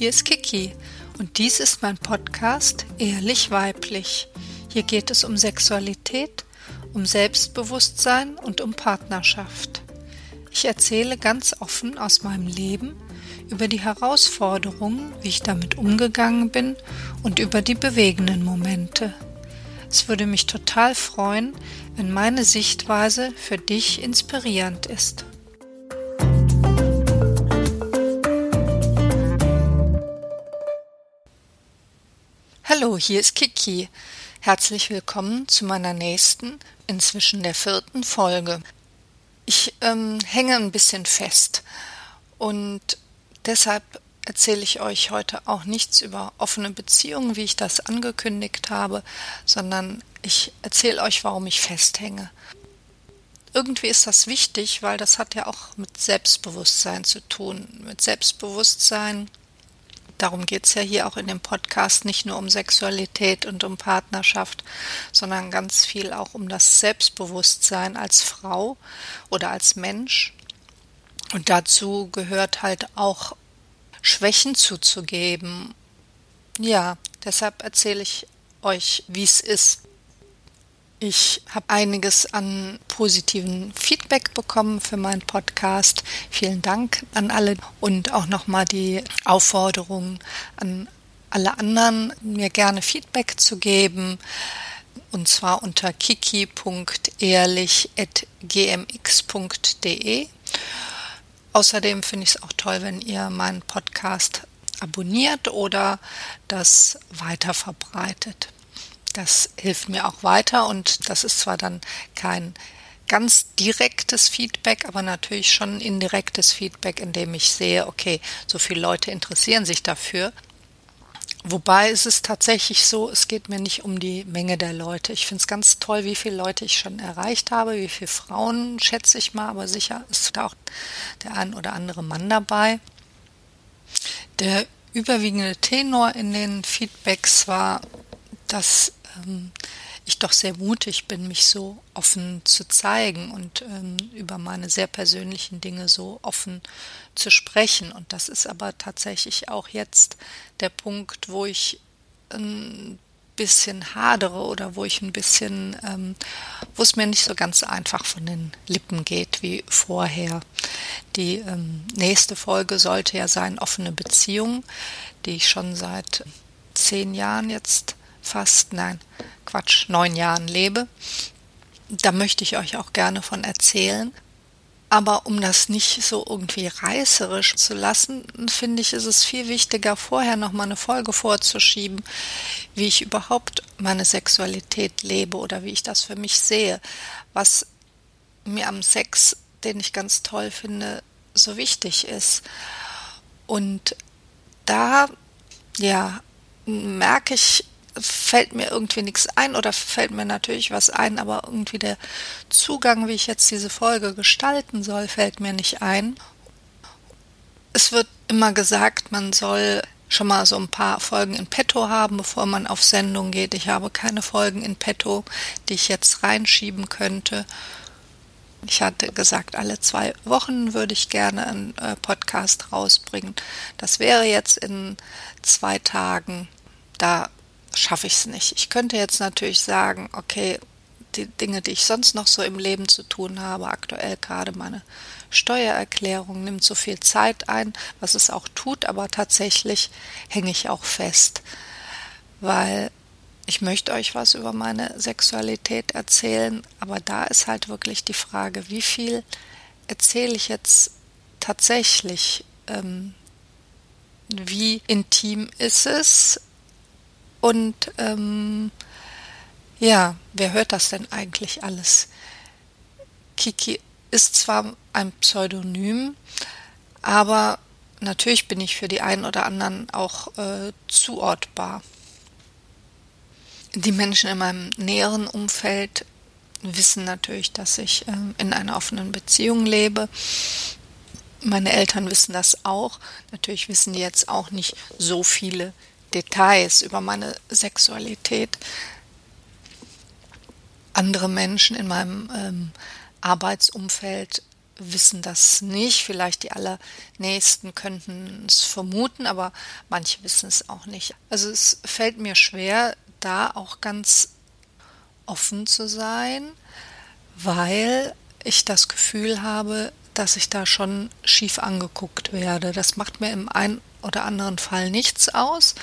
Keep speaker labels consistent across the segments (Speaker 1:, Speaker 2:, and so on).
Speaker 1: hier ist Kiki und dies ist mein Podcast Ehrlich Weiblich. Hier geht es um Sexualität, um Selbstbewusstsein und um Partnerschaft. Ich erzähle ganz offen aus meinem Leben über die Herausforderungen, wie ich damit umgegangen bin und über die bewegenden Momente. Es würde mich total freuen, wenn meine Sichtweise für dich inspirierend ist. Hallo, hier ist Kiki. Herzlich willkommen zu meiner nächsten, inzwischen der vierten Folge. Ich ähm, hänge ein bisschen fest und deshalb erzähle ich euch heute auch nichts über offene Beziehungen, wie ich das angekündigt habe, sondern ich erzähle euch, warum ich festhänge. Irgendwie ist das wichtig, weil das hat ja auch mit Selbstbewusstsein zu tun. Mit Selbstbewusstsein darum geht es ja hier auch in dem Podcast nicht nur um Sexualität und um Partnerschaft, sondern ganz viel auch um das Selbstbewusstsein als Frau oder als Mensch. Und dazu gehört halt auch Schwächen zuzugeben. Ja, deshalb erzähle ich euch, wie es ist. Ich habe einiges an positiven Feedback bekommen für meinen Podcast. Vielen Dank an alle und auch nochmal die Aufforderung an alle anderen, mir gerne Feedback zu geben. Und zwar unter kiki.ehrlich.gmx.de. Außerdem finde ich es auch toll, wenn ihr meinen Podcast abonniert oder das weiter verbreitet. Das hilft mir auch weiter und das ist zwar dann kein ganz direktes Feedback, aber natürlich schon indirektes Feedback, in dem ich sehe, okay, so viele Leute interessieren sich dafür. Wobei ist es tatsächlich so, es geht mir nicht um die Menge der Leute. Ich finde es ganz toll, wie viele Leute ich schon erreicht habe, wie viele Frauen schätze ich mal, aber sicher ist da auch der ein oder andere Mann dabei. Der überwiegende Tenor in den Feedbacks war, dass ähm, ich doch sehr mutig bin, mich so offen zu zeigen und ähm, über meine sehr persönlichen Dinge so offen zu sprechen. Und das ist aber tatsächlich auch jetzt der Punkt, wo ich ein bisschen hadere oder wo ich ein bisschen, ähm, wo es mir nicht so ganz einfach von den Lippen geht wie vorher. Die ähm, nächste Folge sollte ja sein offene Beziehung, die ich schon seit zehn Jahren jetzt fast, nein, Quatsch, neun Jahren lebe. Da möchte ich euch auch gerne von erzählen. Aber um das nicht so irgendwie reißerisch zu lassen, finde ich, ist es viel wichtiger, vorher nochmal eine Folge vorzuschieben, wie ich überhaupt meine Sexualität lebe oder wie ich das für mich sehe, was mir am Sex, den ich ganz toll finde, so wichtig ist. Und da, ja, merke ich fällt mir irgendwie nichts ein oder fällt mir natürlich was ein, aber irgendwie der Zugang, wie ich jetzt diese Folge gestalten soll, fällt mir nicht ein. Es wird immer gesagt, man soll schon mal so ein paar Folgen in petto haben, bevor man auf Sendung geht. Ich habe keine Folgen in petto, die ich jetzt reinschieben könnte. Ich hatte gesagt, alle zwei Wochen würde ich gerne einen äh, Podcast rausbringen. Das wäre jetzt in zwei Tagen. Da schaffe ich es nicht. Ich könnte jetzt natürlich sagen, okay, die Dinge, die ich sonst noch so im Leben zu tun habe, aktuell gerade meine Steuererklärung nimmt so viel Zeit ein, was es auch tut, aber tatsächlich hänge ich auch fest, weil ich möchte euch was über meine Sexualität erzählen, aber da ist halt wirklich die Frage, wie viel erzähle ich jetzt tatsächlich, ähm, wie intim ist es, und ähm, ja, wer hört das denn eigentlich alles? Kiki ist zwar ein Pseudonym, aber natürlich bin ich für die einen oder anderen auch äh, zuortbar. Die Menschen in meinem näheren Umfeld wissen natürlich, dass ich äh, in einer offenen Beziehung lebe. Meine Eltern wissen das auch. Natürlich wissen die jetzt auch nicht so viele Details über meine Sexualität. Andere Menschen in meinem ähm, Arbeitsumfeld wissen das nicht. Vielleicht die allernächsten könnten es vermuten, aber manche wissen es auch nicht. Also es fällt mir schwer, da auch ganz offen zu sein, weil ich das Gefühl habe, dass ich da schon schief angeguckt werde. Das macht mir im einen oder anderen Fall nichts aus,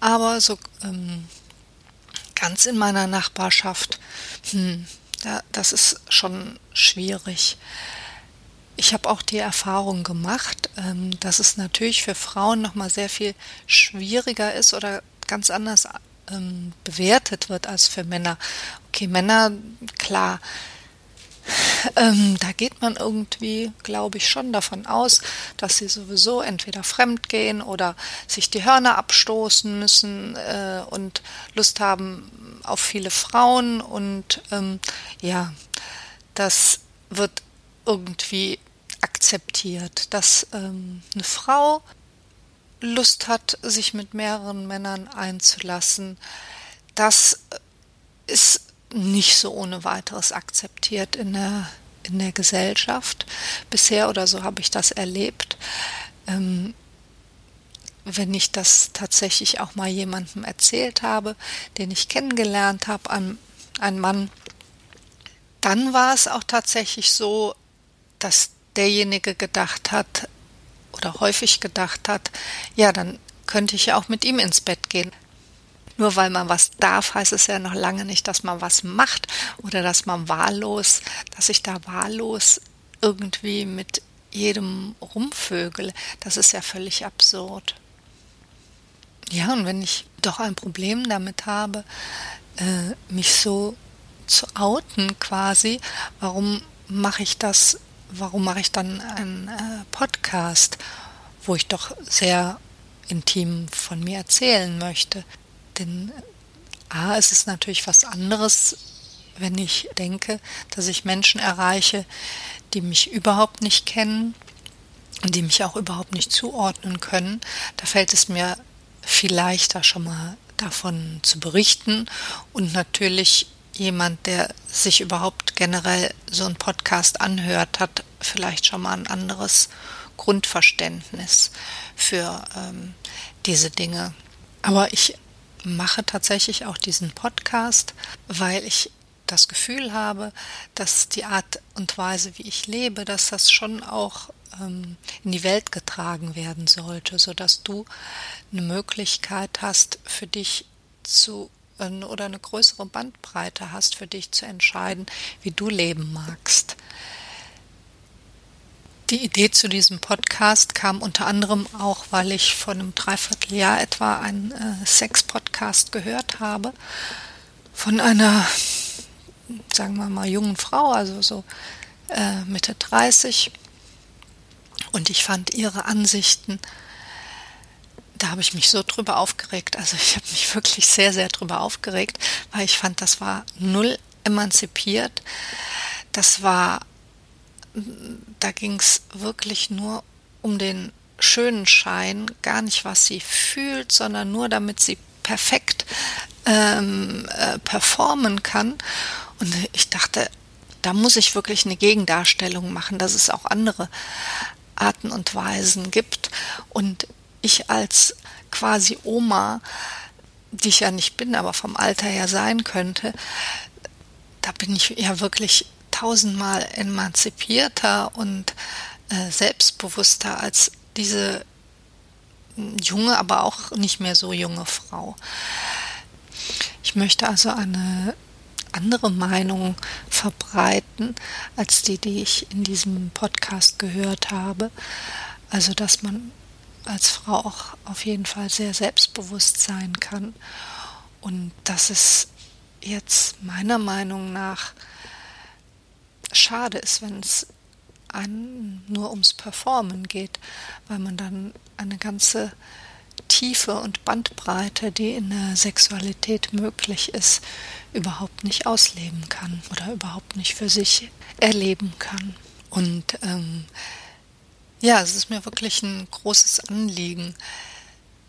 Speaker 1: aber so ähm, ganz in meiner Nachbarschaft, hm, da, das ist schon schwierig. Ich habe auch die Erfahrung gemacht, ähm, dass es natürlich für Frauen noch mal sehr viel schwieriger ist oder ganz anders ähm, bewertet wird als für Männer. Okay, Männer, klar, ähm, da geht man irgendwie, glaube ich, schon davon aus, dass sie sowieso entweder fremd gehen oder sich die Hörner abstoßen müssen äh, und Lust haben auf viele Frauen und ähm, ja, das wird irgendwie akzeptiert, dass ähm, eine Frau Lust hat, sich mit mehreren Männern einzulassen. Das ist nicht so ohne weiteres akzeptiert in der, in der Gesellschaft. Bisher oder so habe ich das erlebt. Ähm, wenn ich das tatsächlich auch mal jemandem erzählt habe, den ich kennengelernt habe, ein, ein Mann, dann war es auch tatsächlich so, dass derjenige gedacht hat oder häufig gedacht hat, ja, dann könnte ich ja auch mit ihm ins Bett gehen. Nur weil man was darf, heißt es ja noch lange nicht, dass man was macht oder dass man wahllos, dass ich da wahllos irgendwie mit jedem rumvögel. Das ist ja völlig absurd. Ja, und wenn ich doch ein Problem damit habe, äh, mich so zu outen quasi, warum mache ich das warum mache ich dann einen äh, Podcast, wo ich doch sehr intim von mir erzählen möchte? Denn A, ist es natürlich was anderes, wenn ich denke, dass ich Menschen erreiche, die mich überhaupt nicht kennen und die mich auch überhaupt nicht zuordnen können. Da fällt es mir viel leichter, schon mal davon zu berichten und natürlich jemand, der sich überhaupt generell so einen Podcast anhört, hat vielleicht schon mal ein anderes Grundverständnis für ähm, diese Dinge. Aber ich mache tatsächlich auch diesen Podcast, weil ich das Gefühl habe, dass die Art und Weise, wie ich lebe, dass das schon auch ähm, in die Welt getragen werden sollte, sodass du eine Möglichkeit hast, für dich zu oder eine größere Bandbreite hast, für dich zu entscheiden, wie du leben magst. Die Idee zu diesem Podcast kam unter anderem auch, weil ich vor einem Dreivierteljahr etwa einen äh, Sex-Podcast gehört habe von einer, sagen wir mal, jungen Frau, also so äh, Mitte 30. Und ich fand ihre Ansichten da habe ich mich so drüber aufgeregt. Also ich habe mich wirklich sehr, sehr drüber aufgeregt, weil ich fand, das war null emanzipiert. Das war, da ging es wirklich nur um den schönen Schein, gar nicht, was sie fühlt, sondern nur damit sie perfekt ähm, äh, performen kann. Und ich dachte, da muss ich wirklich eine Gegendarstellung machen, dass es auch andere Arten und Weisen gibt. Und ich als quasi Oma, die ich ja nicht bin, aber vom Alter her sein könnte, da bin ich ja wirklich tausendmal emanzipierter und äh, selbstbewusster als diese junge, aber auch nicht mehr so junge Frau. Ich möchte also eine andere Meinung verbreiten als die, die ich in diesem Podcast gehört habe. Also, dass man als Frau auch auf jeden Fall sehr selbstbewusst sein kann und dass es jetzt meiner Meinung nach schade ist, wenn es nur ums Performen geht, weil man dann eine ganze Tiefe und Bandbreite, die in der Sexualität möglich ist, überhaupt nicht ausleben kann oder überhaupt nicht für sich erleben kann. Und ähm, ja, es ist mir wirklich ein großes Anliegen,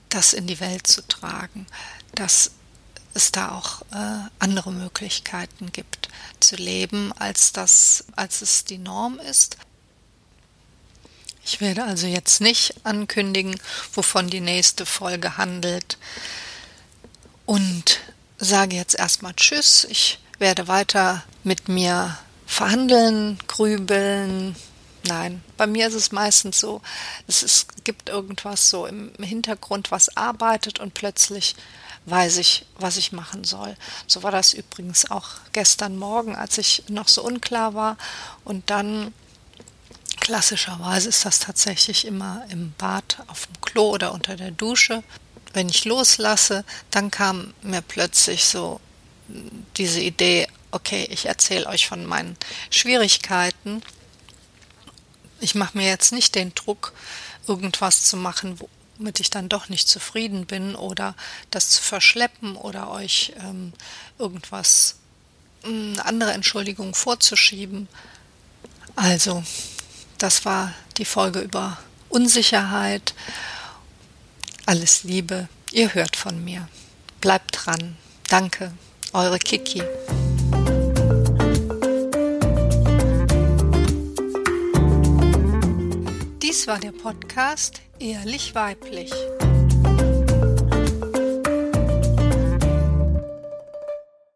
Speaker 1: das in die Welt zu tragen, dass es da auch äh, andere Möglichkeiten gibt zu leben, als das, als es die Norm ist. Ich werde also jetzt nicht ankündigen, wovon die nächste Folge handelt. Und sage jetzt erstmal Tschüss. Ich werde weiter mit mir verhandeln, grübeln. Nein, bei mir ist es meistens so, es ist, gibt irgendwas so im Hintergrund, was arbeitet und plötzlich weiß ich, was ich machen soll. So war das übrigens auch gestern Morgen, als ich noch so unklar war. Und dann, klassischerweise ist das tatsächlich immer im Bad, auf dem Klo oder unter der Dusche. Wenn ich loslasse, dann kam mir plötzlich so diese Idee, okay, ich erzähle euch von meinen Schwierigkeiten. Ich mache mir jetzt nicht den Druck, irgendwas zu machen, womit ich dann doch nicht zufrieden bin oder das zu verschleppen oder euch ähm, irgendwas, eine hm, andere Entschuldigung vorzuschieben. Also, das war die Folge über Unsicherheit. Alles Liebe, ihr hört von mir. Bleibt dran. Danke, eure Kiki. Dies war der Podcast Ehrlich Weiblich.